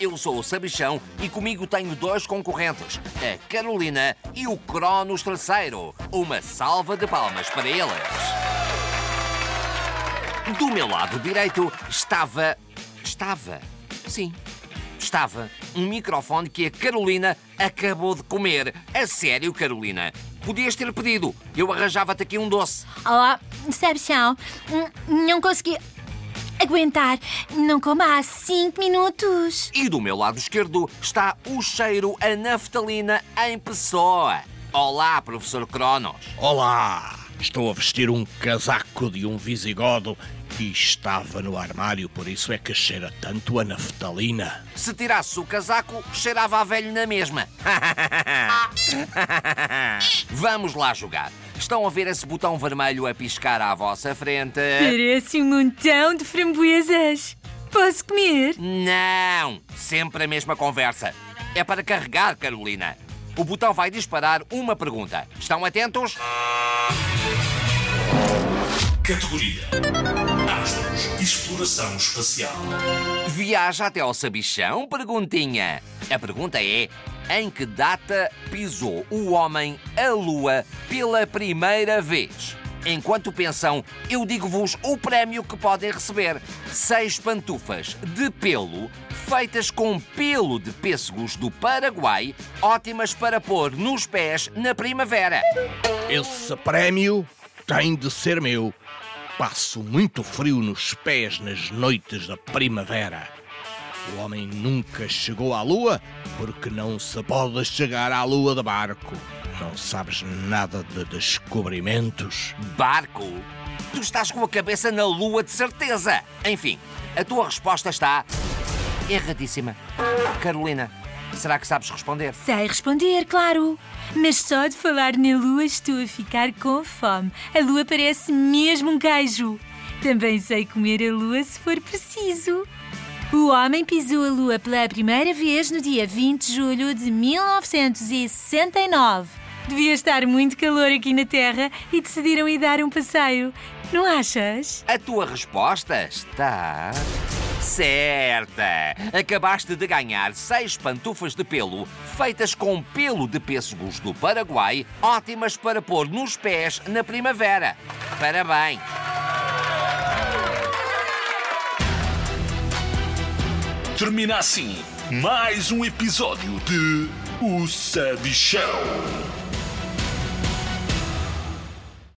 Eu sou o Sabichão e comigo tenho dois concorrentes, a Carolina e o Cronos Terceiro. Uma salva de palmas para eles. Do meu lado direito estava. Estava. Sim. Estava um microfone que a Carolina acabou de comer. A sério, Carolina. Podias ter pedido. Eu arranjava-te aqui um doce. Olá, Sabichão. Hum, Não consegui aguentar. Não como há cinco minutos. E do meu lado esquerdo está o cheiro a naftalina em pessoa. Olá, professor Cronos. Olá! Estou a vestir um casaco de um visigodo que estava no armário, por isso é que cheira tanto a naftalina. Se tirasse o casaco, cheirava a velho na mesma. Vamos lá jogar. Estão a ver esse botão vermelho a piscar à vossa frente? Parece um montão de framboesas. Posso comer? Não! Sempre a mesma conversa. É para carregar, Carolina. O botão vai disparar uma pergunta. Estão atentos? Categoria: Astros. Exploração espacial. Viaja até ao Sabichão? Perguntinha. A pergunta é: em que data pisou o homem a Lua pela primeira vez? Enquanto pensam, eu digo-vos o prémio que podem receber: seis pantufas de pelo feitas com pelo de pêssegos do Paraguai, ótimas para pôr nos pés na primavera. Esse prémio tem de ser meu. Passo muito frio nos pés nas noites da primavera. O homem nunca chegou à lua porque não se pode chegar à lua de barco. Não sabes nada de descobrimentos? Barco? Tu estás com a cabeça na lua de certeza. Enfim, a tua resposta está erradíssima. Carolina, será que sabes responder? Sei responder, claro. Mas só de falar na lua estou a ficar com fome. A lua parece mesmo um queijo. Também sei comer a lua se for preciso. O homem pisou a lua pela primeira vez no dia 20 de julho de 1969. Devia estar muito calor aqui na Terra e decidiram ir dar um passeio. Não achas? A tua resposta está. Certa! Acabaste de ganhar seis pantufas de pelo feitas com pelo de pêssegos do Paraguai, ótimas para pôr nos pés na primavera. Parabéns! Termina assim mais um episódio de O Sabichão.